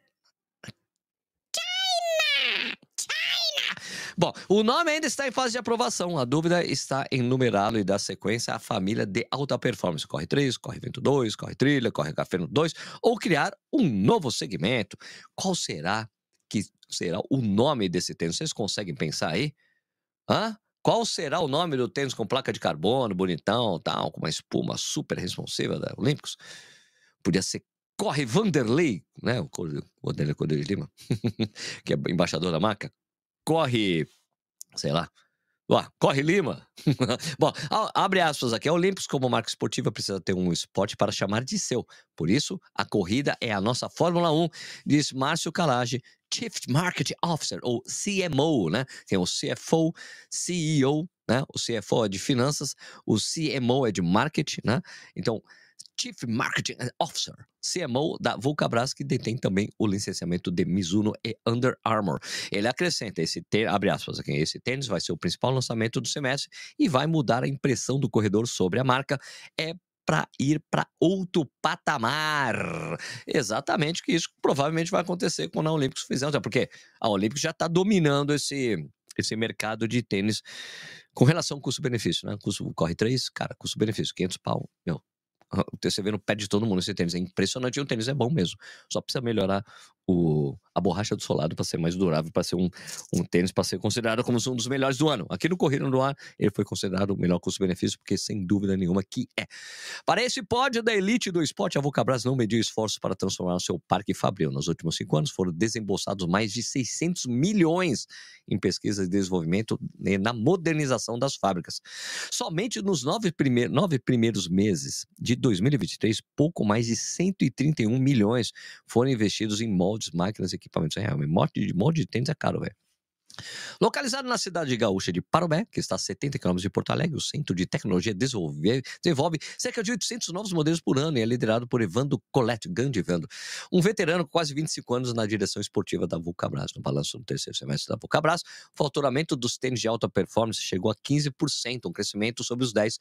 Bom, o nome ainda está em fase de aprovação. A dúvida está em numerá-lo e dar sequência à família de alta performance. Corre 3, Corre Vento 2, Corre Trilha, Corre Café 2, ou criar um novo segmento. Qual será que será o nome desse tênis? Vocês conseguem pensar aí? Hã? Qual será o nome do tênis com placa de carbono, bonitão, tal, com uma espuma super responsiva da Olímpicos? Podia ser Corre Vanderlei, né? O Vanderlei Cordeiro de Lima, <laughs> que é embaixador da marca. Corre, sei lá, corre Lima. <laughs> Bom, abre aspas aqui. A Olímpicos, como marca esportiva, precisa ter um esporte para chamar de seu. Por isso, a corrida é a nossa Fórmula 1, diz Márcio Calage, Chief Marketing Officer, ou CMO, né? Tem o CFO, CEO, né? O CFO é de finanças, o CMO é de marketing, né? Então, Chief Marketing Officer, CMO da Vulcabras, que detém também o licenciamento de Mizuno e Under Armour. Ele acrescenta esse tênis, abre aspas aqui, esse tênis vai ser o principal lançamento do semestre e vai mudar a impressão do corredor sobre a marca. É para ir para outro patamar. Exatamente que isso provavelmente vai acontecer quando a Olímpicos fizer, porque a Olímpicos já está dominando esse esse mercado de tênis com relação ao custo-benefício, né? Custo corre 3, cara, custo-benefício 500 pau, meu, você vê no pé de todo mundo esse tênis. É impressionante o tênis é bom mesmo. Só precisa melhorar o, a borracha do solado para ser mais durável, para ser um, um tênis, para ser considerado como um dos melhores do ano. Aqui no Corrida no Ar, ele foi considerado o melhor custo-benefício, porque sem dúvida nenhuma que é. Para esse pódio da elite do esporte, a Vulcabras não mediu esforços para transformar o seu parque fabril. Nos últimos cinco anos foram desembolsados mais de 600 milhões em pesquisa e desenvolvimento na modernização das fábricas. Somente nos nove, primeir, nove primeiros meses de 2023, pouco mais de 131 milhões foram investidos em moldes, máquinas e equipamentos. É, molde de, molde de tênis é caro, velho. Localizado na cidade gaúcha de Parobé, que está a 70 km de Porto Alegre, o Centro de Tecnologia desenvolve, desenvolve cerca de 800 novos modelos por ano e é liderado por Evando Colette, grande Evando, um veterano com quase 25 anos na direção esportiva da Vulcabras. No balanço do terceiro semestre da Vulcabras, o faturamento dos tênis de alta performance chegou a 15%, um crescimento sobre os 10%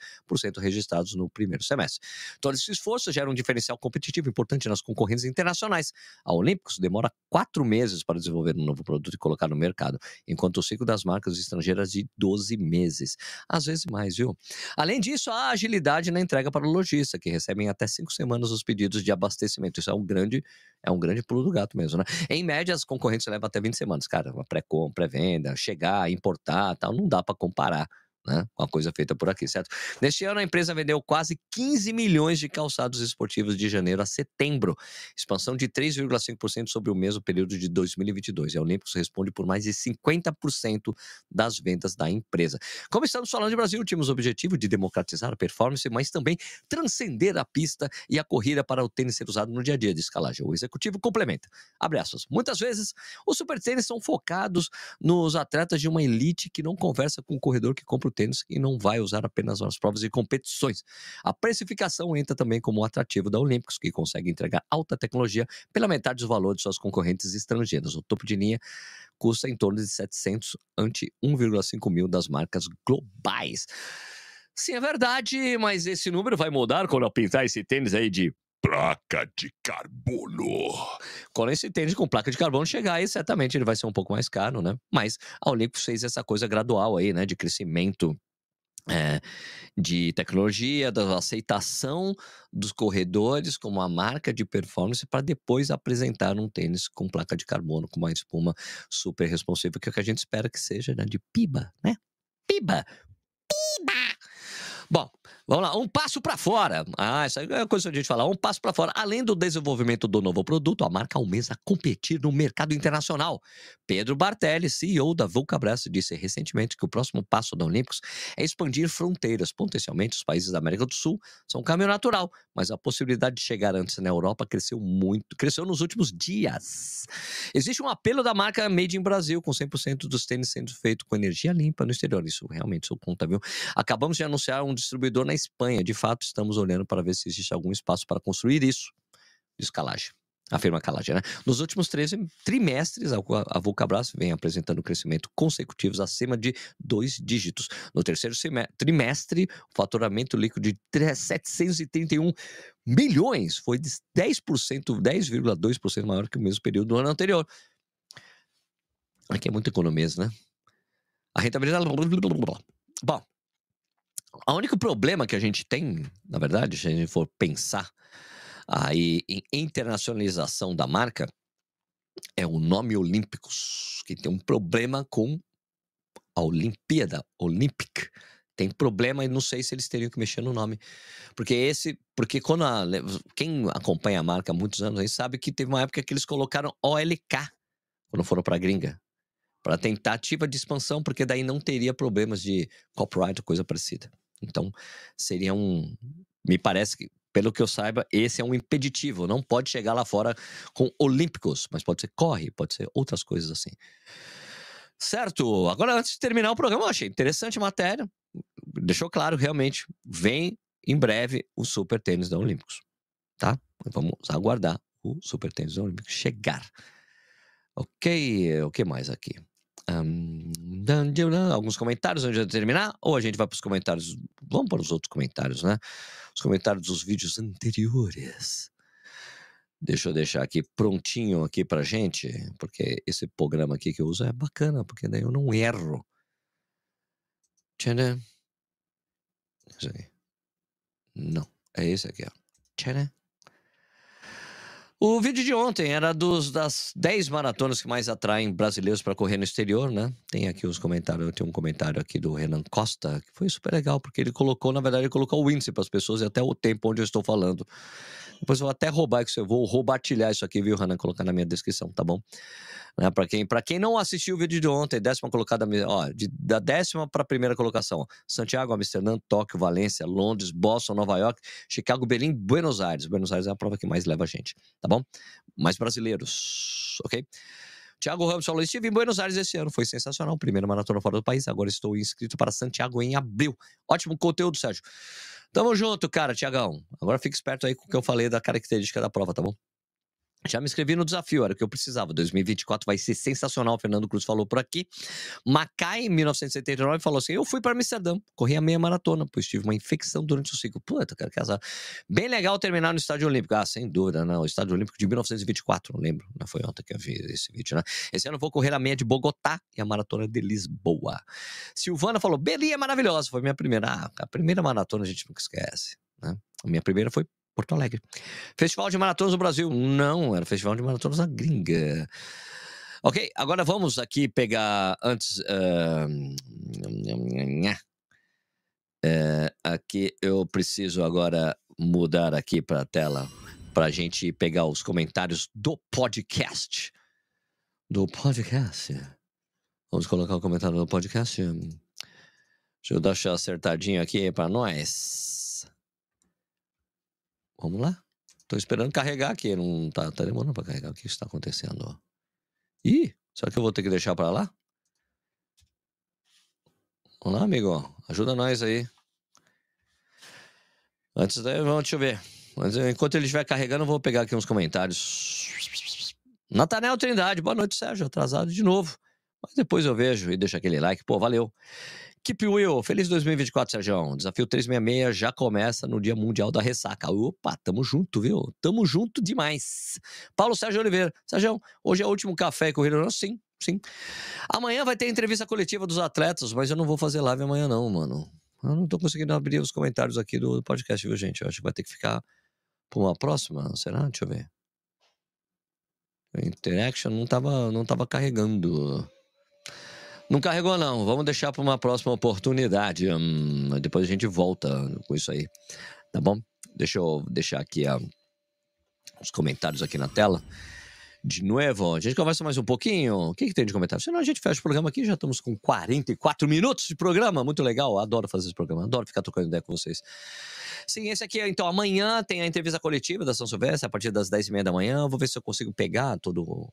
registrados no primeiro semestre. Todo esse esforço gera um diferencial competitivo importante nas concorrentes internacionais. A Olímpicos demora quatro meses para desenvolver um novo produto e colocar no mercado enquanto o ciclo das marcas estrangeiras de 12 meses, às vezes mais, viu? Além disso, a agilidade na entrega para o lojista, que recebem até cinco semanas os pedidos de abastecimento. Isso é um grande, é um grande pulo do gato mesmo, né? Em média, as concorrentes levam até 20 semanas, cara, uma pré-compra, pré-venda, chegar, importar, tal, não dá para comparar né? Com a coisa feita por aqui, certo? Neste ano, a empresa vendeu quase 15 milhões de calçados esportivos de janeiro a setembro, expansão de 3,5% sobre o mesmo período de 2022. E a Olímpicos responde por mais de 50% das vendas da empresa. Como estamos falando de Brasil, tínhamos o objetivo de democratizar a performance, mas também transcender a pista e a corrida para o tênis ser usado no dia a dia de escalagem. O executivo complementa. Abre aspas. Muitas vezes, os super tênis são focados nos atletas de uma elite que não conversa com o corredor que compra o tênis e não vai usar apenas nas provas e competições. A precificação entra também como um atrativo da Olímpicos, que consegue entregar alta tecnologia pela metade do valor de suas concorrentes estrangeiras. O topo de linha custa em torno de 700 ante 1,5 mil das marcas globais. Sim, é verdade, mas esse número vai mudar quando eu pintar esse tênis aí de placa de carbono. Quando esse tênis com placa de carbono chegar aí, certamente ele vai ser um pouco mais caro, né? Mas a Olympus fez essa coisa gradual aí, né? De crescimento é, de tecnologia, da aceitação dos corredores como uma marca de performance para depois apresentar um tênis com placa de carbono, com uma espuma super responsiva, que é o que a gente espera que seja, né? De piba, né? Piba! Piba! Bom, Vamos lá, um passo para fora. Ah, essa é coisa que a gente fala. Um passo para fora. Além do desenvolvimento do novo produto, a marca almeja competir no mercado internacional. Pedro Bartelli, CEO da Vulcabras, disse recentemente que o próximo passo da Olímpicos é expandir fronteiras. Potencialmente, os países da América do Sul são um caminho natural, mas a possibilidade de chegar antes na Europa cresceu muito, cresceu nos últimos dias. Existe um apelo da marca Made in Brasil, com 100% dos tênis sendo feito com energia limpa no exterior. Isso realmente isso conta, viu? Acabamos de anunciar um distribuidor na na Espanha. De fato, estamos olhando para ver se existe algum espaço para construir isso. Diz Calage. Afirma Calage, né? Nos últimos 13 trimestres, a Vulcabras vem apresentando crescimento consecutivos acima de dois dígitos. No terceiro trimestre, o faturamento líquido de 731 milhões foi de 10%, 10,2% maior que o mesmo período do ano anterior. Aqui é muita economia, né? A rentabilidade. Bom, o único problema que a gente tem, na verdade, se a gente for pensar aí em internacionalização da marca, é o nome Olímpicos, que tem um problema com a Olimpíada, Olympic, tem problema e não sei se eles teriam que mexer no nome. Porque esse, porque quando a, quem acompanha a marca há muitos anos aí sabe que teve uma época que eles colocaram OLK quando foram para gringa, para tentativa de expansão, porque daí não teria problemas de copyright ou coisa parecida. Então, seria um, me parece que pelo que eu saiba, esse é um impeditivo. Não pode chegar lá fora com olímpicos, mas pode ser corre, pode ser outras coisas assim. Certo. Agora, antes de terminar o programa, eu achei interessante a matéria. Deixou claro, realmente, vem em breve o Super Tênis da Olímpicos. Tá? Vamos aguardar o Super Tênis da Olímpicos chegar. Ok, o que mais aqui? Um, alguns comentários antes de terminar? Ou a gente vai para os comentários? Vamos para os outros comentários, né? Os comentários dos vídeos anteriores. Deixa eu deixar aqui prontinho aqui pra gente, porque esse programa aqui que eu uso é bacana, porque daí eu não erro. Tcharam. Isso. Não, é esse aqui, ó. Tcharam. O vídeo de ontem era dos, das 10 maratonas que mais atraem brasileiros para correr no exterior, né? Tem aqui os comentários, tem um comentário aqui do Renan Costa, que foi super legal, porque ele colocou, na verdade, ele colocou o índice para as pessoas e até o tempo onde eu estou falando. Depois eu vou até roubar isso, eu vou roubatilhar isso aqui, viu, Renan? Colocar na minha descrição, tá bom? Né? Para quem, quem não assistiu o vídeo de ontem, décima colocada, ó, de, da décima para a primeira colocação: ó, Santiago, Amsterdã, Tóquio, Valência, Londres, Boston, Nova York, Chicago, Berlim, Buenos Aires. Buenos Aires é a prova que mais leva a gente, tá bom? Mais brasileiros, ok? Tiago Ramos falou: estive em Buenos Aires esse ano, foi sensacional. Primeira maratona fora do país, agora estou inscrito para Santiago em abril. Ótimo conteúdo, Sérgio. Tamo junto, cara, Tiagão. Agora fique esperto aí com o que eu falei da característica da prova, tá bom? Já me inscrevi no desafio, era o que eu precisava. 2024 vai ser sensacional, o Fernando Cruz falou por aqui. Macai, em 1979, falou assim: Eu fui para Amsterdã, corri a meia maratona, pois tive uma infecção durante o ciclo. Puta, cara, que azar. Bem legal terminar no Estádio Olímpico. Ah, sem dúvida, não. O Estádio Olímpico de 1924, não lembro. Não foi ontem que eu vi esse vídeo, né? Esse ano eu vou correr a meia de Bogotá e a maratona de Lisboa. Silvana falou: Beli é maravilhosa, foi minha primeira. Ah, a primeira maratona a gente nunca esquece. Né? A minha primeira foi Porto Alegre. Festival de Maratonas do Brasil. Não, era Festival de Maratonas na gringa. Ok, agora vamos aqui pegar antes. Uh, uh, aqui eu preciso agora mudar aqui para a tela para a gente pegar os comentários do podcast. Do podcast. Vamos colocar o comentário do podcast. Deixa eu deixar acertadinho aqui para nós. Vamos lá. Tô esperando carregar aqui. Não tá, tá demorando para carregar. O que está acontecendo? Ih, será que eu vou ter que deixar para lá? Vamos lá, amigo. Ajuda nós aí. Antes daí, vamos, deixa eu ver. Mas enquanto ele estiver carregando, eu vou pegar aqui uns comentários. Natanel Trindade, boa noite, Sérgio. Atrasado de novo. Mas depois eu vejo e deixo aquele like. Pô, valeu. Keep Will, feliz 2024, Sérgio. Desafio 366 já começa no Dia Mundial da Ressaca. Opa, tamo junto, viu? Tamo junto demais. Paulo Sérgio Oliveira. Sérgio, hoje é o último café e corrida. Sim, sim. Amanhã vai ter entrevista coletiva dos atletas, mas eu não vou fazer live amanhã, não, mano. Eu não tô conseguindo abrir os comentários aqui do podcast, viu, gente? Eu acho que vai ter que ficar pra uma próxima. Será? Deixa eu ver. Interaction não tava, não tava carregando. Não carregou, não. Vamos deixar para uma próxima oportunidade. Hum, depois a gente volta com isso aí. Tá bom? Deixa eu deixar aqui uh, os comentários aqui na tela. De novo, a gente conversa mais um pouquinho. O que, que tem de comentário? Senão a gente fecha o programa aqui. Já estamos com 44 minutos de programa. Muito legal. Adoro fazer esse programa. Adoro ficar trocando ideia com vocês. Sim, esse aqui, então, amanhã tem a entrevista coletiva da São Silvestre, a partir das 10h30 da manhã. Vou ver se eu consigo pegar todo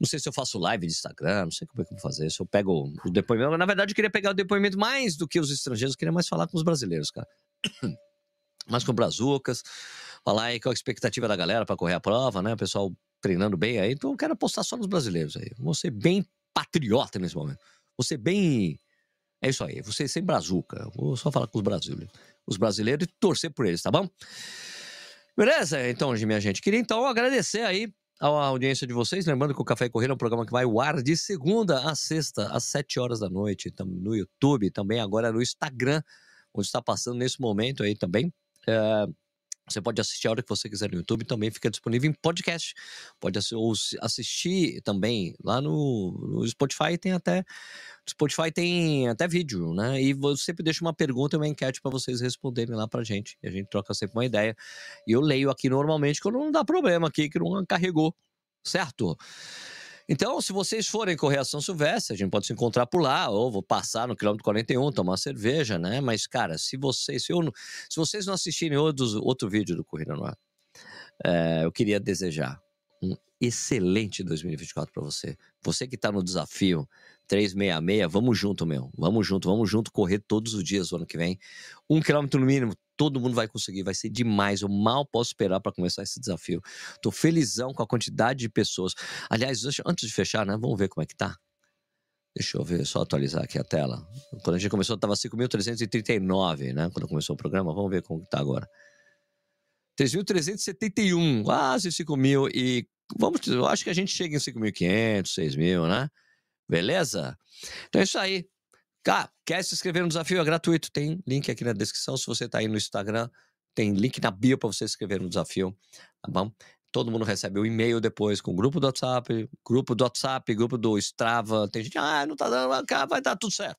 não sei se eu faço live de Instagram, não sei como é que eu vou fazer. Se eu pego o depoimento. Na verdade, eu queria pegar o depoimento mais do que os estrangeiros, eu queria mais falar com os brasileiros, cara. <clears throat> mais com brazucas, falar aí qual a expectativa da galera para correr a prova, né? O pessoal treinando bem aí. Então eu quero apostar só nos brasileiros aí. Vou ser bem patriota nesse momento. Vou ser bem. É isso aí, você sem brazuca. Vou só falar com os brasileiros. Os brasileiros e torcer por eles, tá bom? Beleza? Então, minha gente, queria então agradecer aí a audiência de vocês. Lembrando que o Café e Corrida é um programa que vai ao ar de segunda a sexta, às sete horas da noite, no YouTube, também agora no Instagram, onde está passando nesse momento aí também. É, Você pode assistir a hora que você quiser no YouTube, também fica disponível em podcast. Pode assistir também lá no, no Spotify, tem até Spotify tem até vídeo, né? E você sempre deixa uma pergunta e uma enquete para vocês responderem lá pra gente. E a gente troca sempre uma ideia. E eu leio aqui normalmente quando não dá problema aqui, que não carregou, certo? Então, se vocês forem correr a São Silvestre, a gente pode se encontrar por lá, ou vou passar no quilômetro 41, tomar uma cerveja, né? Mas, cara, se vocês, se, eu, se vocês não assistirem outros, outro vídeo do Corrida no Ar, é, eu queria desejar um excelente 2024 para você. Você que está no desafio 366, vamos junto, meu. Vamos junto, vamos junto correr todos os dias o ano que vem. Um quilômetro no mínimo, todo mundo vai conseguir, vai ser demais. Eu mal posso esperar para começar esse desafio. Tô felizão com a quantidade de pessoas. Aliás, antes de fechar, né? Vamos ver como é que tá. Deixa eu ver, só atualizar aqui a tela. Quando a gente começou, estava 5.339, né? Quando começou o programa. Vamos ver como está agora. 3.371, quase 5 mil. E vamos, eu acho que a gente chega em 5.500, 6 mil, né? Beleza? Então é isso aí. Cara, quer se inscrever no desafio? É gratuito. Tem link aqui na descrição. Se você está aí no Instagram, tem link na bio para você se inscrever no desafio. Tá bom? Todo mundo recebe o um e-mail depois com o grupo do WhatsApp, grupo do WhatsApp, grupo do Strava. Tem gente, ah, não tá dando, vai dar tudo certo.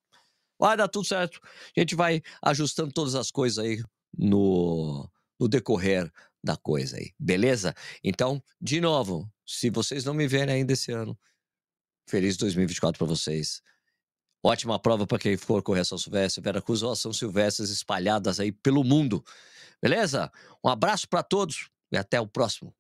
Vai dar tudo certo. A gente vai ajustando todas as coisas aí no, no decorrer da coisa aí, beleza? Então, de novo, se vocês não me verem ainda esse ano, feliz 2024 para vocês. Ótima prova para quem for correr São Silvestre, Veracruz ou São Silvestres espalhadas aí pelo mundo. Beleza? Um abraço para todos e até o próximo.